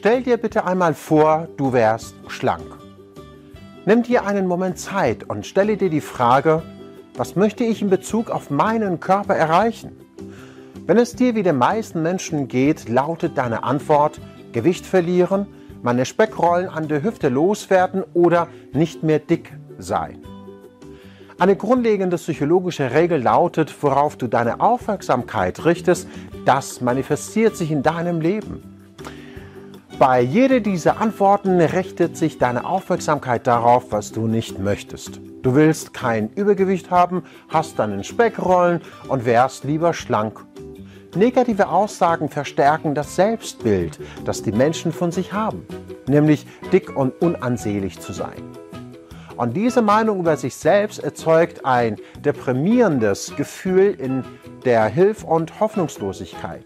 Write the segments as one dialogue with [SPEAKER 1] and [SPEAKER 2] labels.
[SPEAKER 1] Stell dir bitte einmal vor, du wärst schlank. Nimm dir einen Moment Zeit und stelle dir die Frage, was möchte ich in Bezug auf meinen Körper erreichen? Wenn es dir wie den meisten Menschen geht, lautet deine Antwort Gewicht verlieren, meine Speckrollen an der Hüfte loswerden oder nicht mehr dick sein. Eine grundlegende psychologische Regel lautet, worauf du deine Aufmerksamkeit richtest, das manifestiert sich in deinem Leben. Bei jeder dieser Antworten richtet sich deine Aufmerksamkeit darauf, was du nicht möchtest. Du willst kein Übergewicht haben, hast deinen Speckrollen und wärst lieber schlank. Negative Aussagen verstärken das Selbstbild, das die Menschen von sich haben, nämlich dick und unansehlich zu sein. Und diese Meinung über sich selbst erzeugt ein deprimierendes Gefühl in der Hilf- und Hoffnungslosigkeit.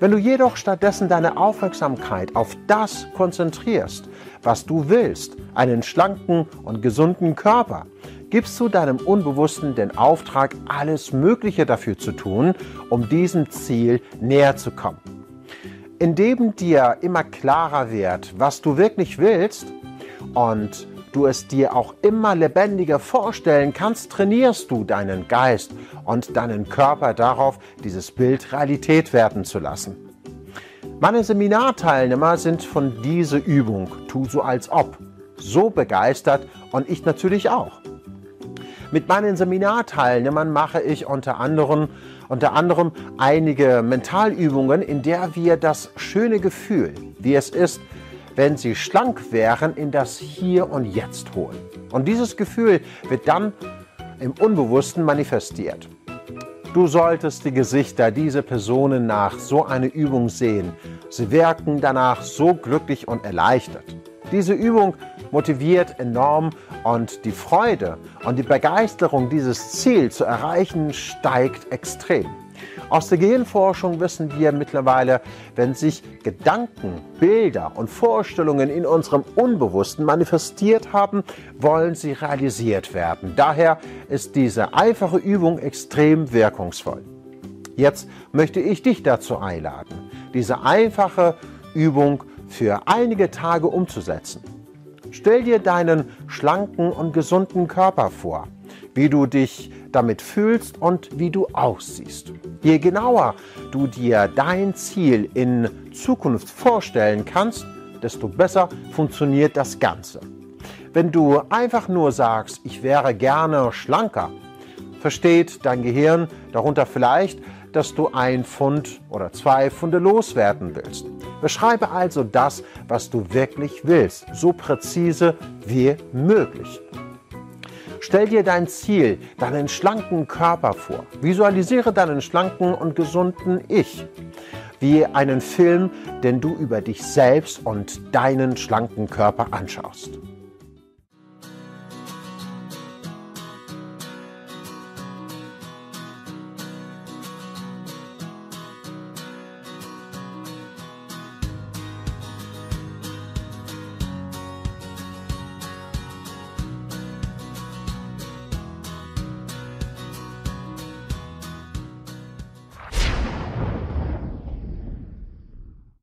[SPEAKER 1] Wenn du jedoch stattdessen deine Aufmerksamkeit auf das konzentrierst, was du willst, einen schlanken und gesunden Körper, gibst du deinem Unbewussten den Auftrag, alles Mögliche dafür zu tun, um diesem Ziel näher zu kommen. Indem dir immer klarer wird, was du wirklich willst und du es dir auch immer lebendiger vorstellen kannst, trainierst du deinen Geist und deinen Körper darauf, dieses Bild Realität werden zu lassen. Meine Seminarteilnehmer sind von dieser Übung, tu so als ob, so begeistert und ich natürlich auch. Mit meinen Seminarteilnehmern mache ich unter anderem, unter anderem einige Mentalübungen, in der wir das schöne Gefühl, wie es ist, wenn sie schlank wären, in das Hier und Jetzt holen. Und dieses Gefühl wird dann im Unbewussten manifestiert. Du solltest die Gesichter dieser Personen nach so einer Übung sehen. Sie wirken danach so glücklich und erleichtert. Diese Übung motiviert enorm und die Freude und die Begeisterung, dieses Ziel zu erreichen, steigt extrem. Aus der Gehirnforschung wissen wir mittlerweile, wenn sich Gedanken, Bilder und Vorstellungen in unserem Unbewussten manifestiert haben, wollen sie realisiert werden. Daher ist diese einfache Übung extrem wirkungsvoll. Jetzt möchte ich dich dazu einladen, diese einfache Übung für einige Tage umzusetzen. Stell dir deinen schlanken und gesunden Körper vor, wie du dich damit fühlst und wie du aussiehst. Je genauer du dir dein Ziel in Zukunft vorstellen kannst, desto besser funktioniert das Ganze. Wenn du einfach nur sagst, ich wäre gerne schlanker, versteht dein Gehirn darunter vielleicht, dass du ein Pfund oder zwei Pfunde loswerden willst. Beschreibe also das, was du wirklich willst, so präzise wie möglich. Stell dir dein Ziel, deinen schlanken Körper vor. Visualisiere deinen schlanken und gesunden Ich wie einen Film, den du über dich selbst und deinen schlanken Körper anschaust.